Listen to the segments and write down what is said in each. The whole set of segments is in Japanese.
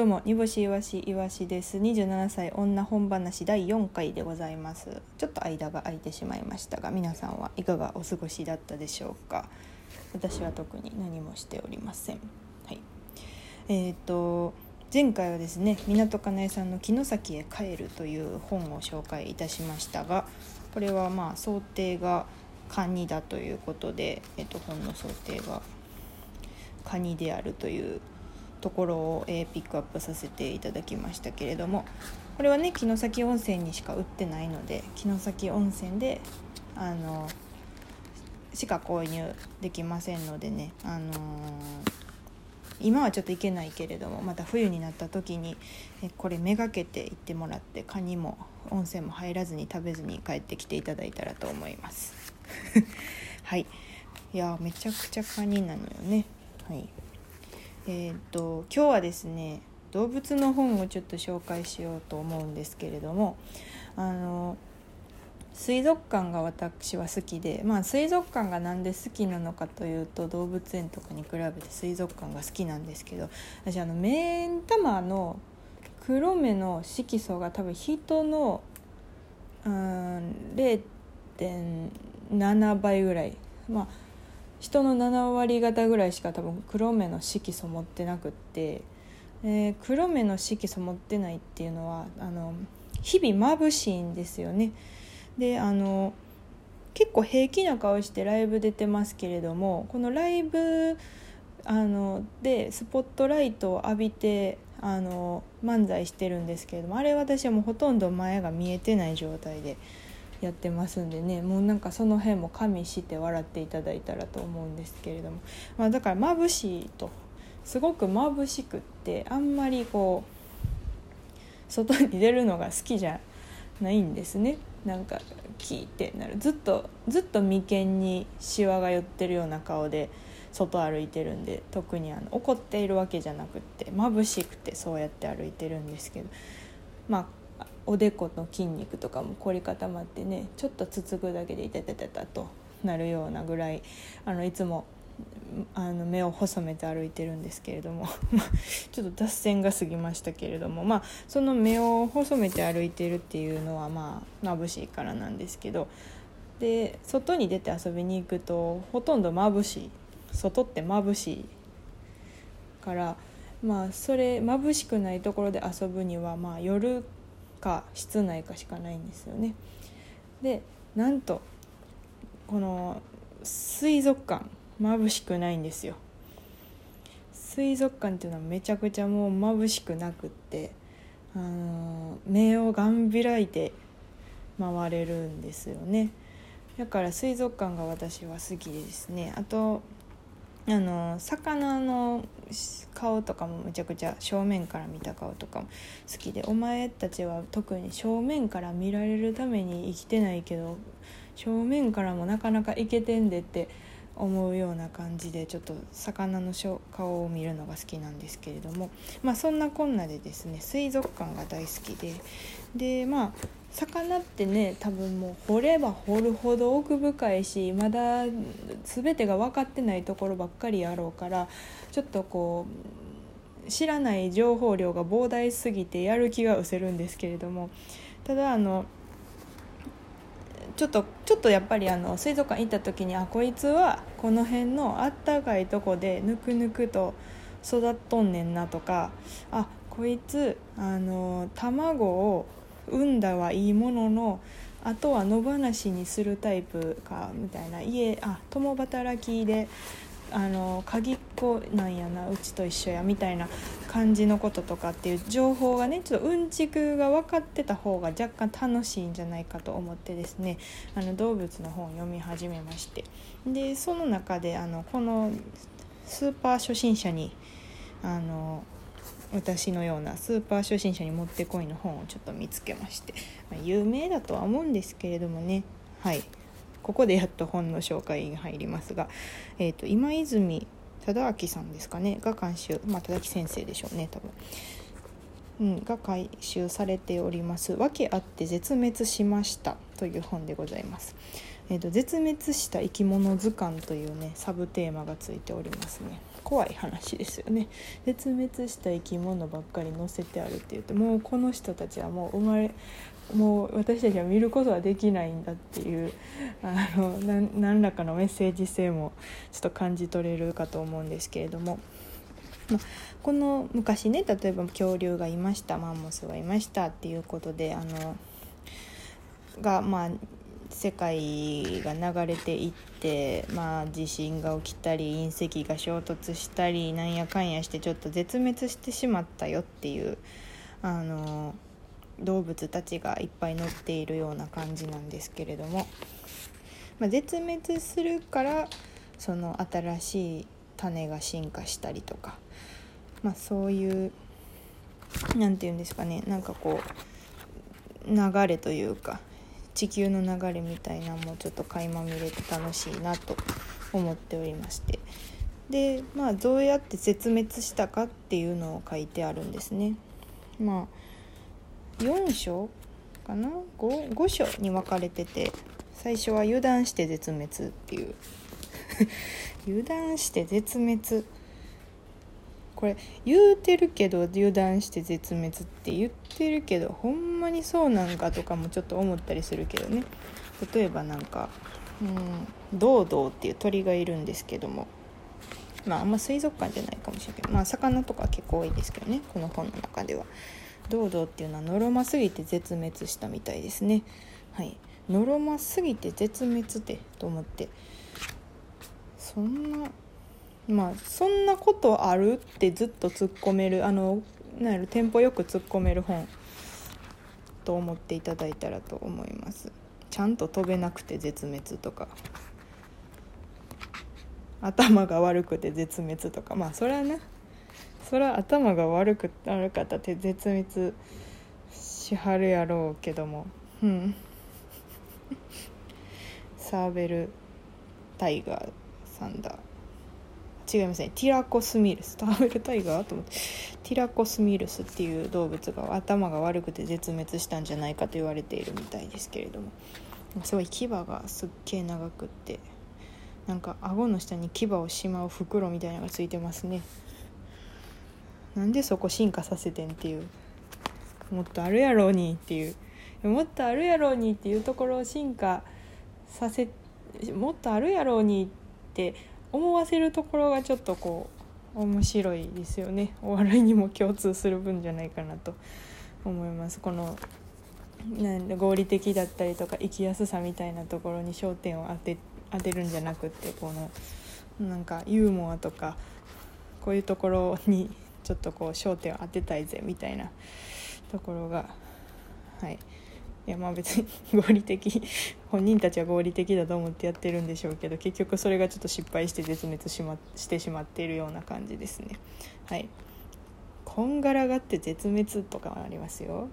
どうも煮干しいわしいわしです。27歳女本話第4回でございます。ちょっと間が空いてしまいましたが皆さんはいかがお過ごしだったでしょうか。私は特に何もしておりません。はい。えっ、と前回はですね港かなえさんの「城崎へ帰る」という本を紹介いたしましたがこれはまあ想定がカニだということで、えっと、本の想定がカニであるというところを、えー、ピックアップさせていただきましたけれどもこれはね城崎温泉にしか売ってないので城崎温泉であのしか購入できませんのでね、あのー、今はちょっと行けないけれどもまた冬になった時にえこれめがけて行ってもらってカニも温泉も入らずに食べずに帰ってきていただいたらと思います。はい。いやめちゃくちゃカニなのよね。はい。えー、っと今日はですね動物の本をちょっと紹介しようと思うんですけれどもあの水族館が私は好きでまあ水族館が何で好きなのかというと動物園とかに比べて水族館が好きなんですけど私あの目ん玉の黒目の色素が多分人のうん0.7倍ぐらいまあ人の7割方ぐらいしか多分黒目の色素持ってなくって、えー、黒目の色素持ってないっていうのはあの日々眩しいんですよね。であの結構平気な顔してライブ出てますけれどもこのライブあのでスポットライトを浴びてあの漫才してるんですけれどもあれ私はもうほとんど前が見えてない状態でやってますんでね。もうなんかその辺も加味して笑っていただいたらと思うんですけれども、まあ、だから眩しいと。すごく眩しくってあんまりこう外に出るのが好きじゃないんですね。なんか聞いてなる。ずっとずっと眉間にしわが寄ってるような顔で外歩いてるんで特にあの怒っているわけじゃなくって眩しくてそうやって歩いてるんですけど。まあおでこの筋肉とかも凝り固まってねちょっとつつくだけでいたたたたとなるようなぐらいあのいつもあの目を細めて歩いてるんですけれども ちょっと脱線が過ぎましたけれどもまあその目を細めて歩いてるっていうのはまあ眩しいからなんですけどで外に出て遊びに行くとほとんど眩しい外って眩しいからまあそれ眩しくないところで遊ぶにはまあ夜か室内かしかないんですよね。でなんとこの水族館眩しくないんですよ。水族館っていうのはめちゃくちゃもう眩しくなくってあの目をがん開いて回れるんですよねだから水族館が私は好きですねあとあの魚の顔とかもめちゃくちゃ正面から見た顔とかも好きでお前たちは特に正面から見られるために生きてないけど正面からもなかなかいけてんでって思うような感じでちょっと魚の顔を見るのが好きなんですけれどもまあそんなこんなでですね水族館が大好きで。でまあ魚ってね多分もう掘れば掘るほど奥深いしまだ全てが分かってないところばっかりやろうからちょっとこう知らない情報量が膨大すぎてやる気が失せるんですけれども。ただあのちょっとちょっとやっぱりあの水族館行った時にあこいつはこの辺のあったかいとこでぬくぬくと育っとんねんなとかあこいつあの卵を産んだはいいもののあとは野放しにするタイプかみたいな。家あ共働きであの鍵っ子なんやなうちと一緒やみたいな感じのこととかっていう情報がねちょっとうんちくが分かってた方が若干楽しいんじゃないかと思ってですね。あの動物の本を読み始めまして。でその中であのこのスーパー初心者にあの私のようなスーパー初心者にもってこいの本をちょっと見つけまして、まあ、有名だとは思うんですけれどもね。はい。ここでやっと本の紹介が入りますが、えーと、今泉忠明さんですかね。が監修まあ忠明先生でしょうね多分。うん、が回収されております「訳あって絶滅しました」という本でございます。えーと、絶滅した生き物図鑑というねサブテーマがついておりますね。怖い話ですよね絶滅した生き物ばっかり載せてあるって言ってもうこの人たちはもう生まれもう私たちは見ることはできないんだっていうあの何らかのメッセージ性もちょっと感じ取れるかと思うんですけれども。ま、この昔ね例えば恐竜がいましたマンモスがいましたっていうことであのがまあ世界が流れていって、まあ、地震が起きたり隕石が衝突したりなんやかんやしてちょっと絶滅してしまったよっていうあの動物たちがいっぱい乗っているような感じなんですけれども、まあ、絶滅するからその新しい種が進化したりとか、まあ、そういう何て言うんですかね。なんかこう流れというか。地球の流れみたいなのもちょっと垣間見れて楽しいなと思っておりまして。でまあどうやって絶滅したかっていうのを書いてあるんですね。まあ4章かな？5, 5章に分かれてて最初は油断して絶滅っていう。油断して絶滅。これ言うてるけど油断して絶滅って言ってるけどほんまにそうなんかとかもちょっと思ったりするけどね。例えばなんかうんドウドウっていう鳥がいるんですけども。まああんま水族館じゃないかもしれないけどまあ魚とか結構多いですけどねこの本の中では。ドウドウっていうのはのろますぎて絶滅したみたいですね。はい。のろますぎて絶滅ってと思って。そんなまあそんなことあるってずっと突っ込めるあのなんやろテンポよく突っ込める本と思っていただいたらと思います。ちゃんと飛べなくて絶滅とか。頭が悪くて絶滅とか。まあそれはねそれは頭が悪く悪かったって絶滅しはるやろうけども。うん。サーベルタイガーさんだ。違いますね。ティラコスミルス。ターベルタイガーと思ってティラコスミルスっていう動物が頭が悪くて絶滅したんじゃないかと言われているみたいですけれども。すごい牙がすっげえ長くって。なんか顎の下に牙をしまう袋みたいなのがついてますね。なんでそこ進化させてんっていう。もっとあるやろうにっていう。もっとあるやろうにっていうところを進化させもっとあるやろうにって思わせるところがちょっとこう面白いですよね。お笑いにも共通する分じゃないかなと思います。このなん合理的だったりとか生きやすさみたいなところに焦点を当て当てるんじゃなくってこのなんかユーモアとかこういうところにちょっとこう焦点を当てたいぜみたいなところがはい。いやまあ別に 合理的 本人たちは合理的だと思ってやってるんでしょうけど結局それがちょっと失敗して絶滅し,、ま、してしまっているような感じですね。はい。こんがらがって絶滅とかありますよ。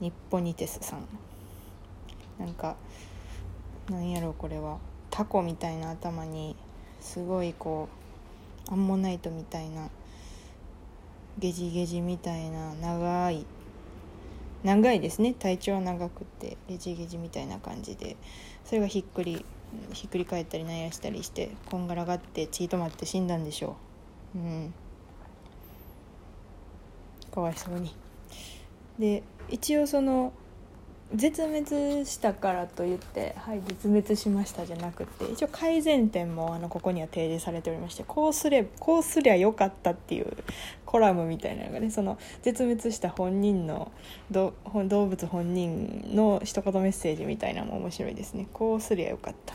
日本ニテスさん。なんかなんやろこれは。タコみたいな頭にすごいこうアンモナイトみたいなゲジゲジみたいな長い長いですね。体長は長くてゲジゲジみたいな感じで。それがひっくりひっくり返ったりなんやしたりしてこんがらがって血止まって死んだんでしょう。うん。かわいそうに。で一応その絶滅したからといって「はい絶滅しました」じゃなくて一応改善点もあのここには提示されておりましてこうすれこうすりゃよかったっていうコラムみたいなのがねその絶滅した本人の動物本人の一言メッセージみたいなのも面白いですね。こうすりゃよかった。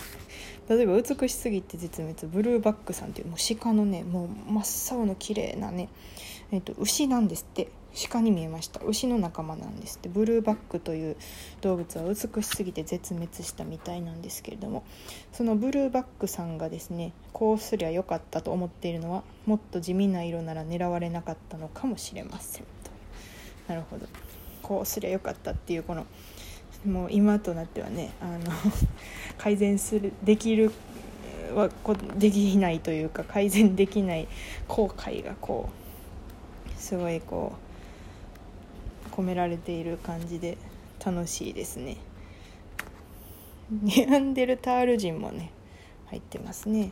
例えば美しすぎて絶滅ブルーバックさんっていうもう鹿のねもう真っ青の綺麗なね、えーと牛なんですって。鹿に見えました。牛の仲間なんですって。ブルーバックという動物は美しすぎて絶滅したみたいなんですけれども。そのブルーバックさんがですねこうすりゃよかったと思っているのはもっと地味な色なら狙われなかったのかもしれません。となるほど。こうすりゃよかったっていうこのもう今となってはねあの 改善するできるはできないというか改善できない後悔がこうすごいこう込められている感じで楽しいですね。ネアンデルタール人もね入ってますね。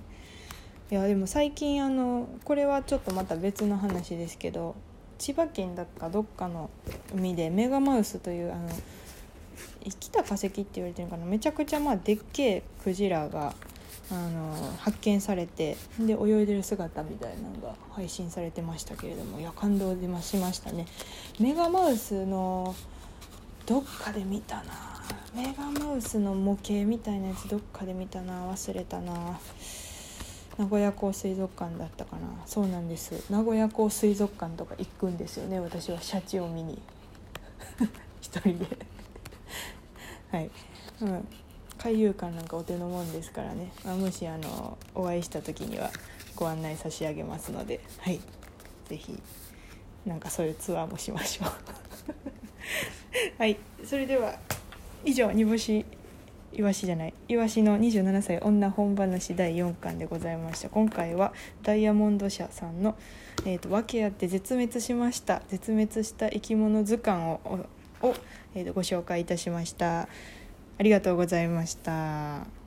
いやでも最近あのこれはちょっとまた別の話ですけど千葉県だかどっかの海でメガマウスというあの生きた化石って言われてるかな？めちゃくちゃまあでっけえクジラがあの発見されてで泳いでる姿みたいなのが配信されてましたけれどもいや感動しましたね。メガマウスのどっかで見たな。メガマウスの模型みたいなやつどっかで見たな。忘れたな。名古屋港水族館だったかな。そうなんです。名古屋港水族館とか行くんですよね。私はシャチを見に。一人で。はい、うん、海遊館なんかお手のもんですからね、まあ、もしあのお会いした時にはご案内差し上げますのではい。是非なんかそういうツアーもしましょう。はい。それでは以上煮干しいわしじゃない。いわしの27歳女本話第4巻でございました。今回はダイヤモンド社さんの「えーと、訳あって絶滅しました絶滅した生き物図鑑を」を、えーとご紹介いたしました。ありがとうございました。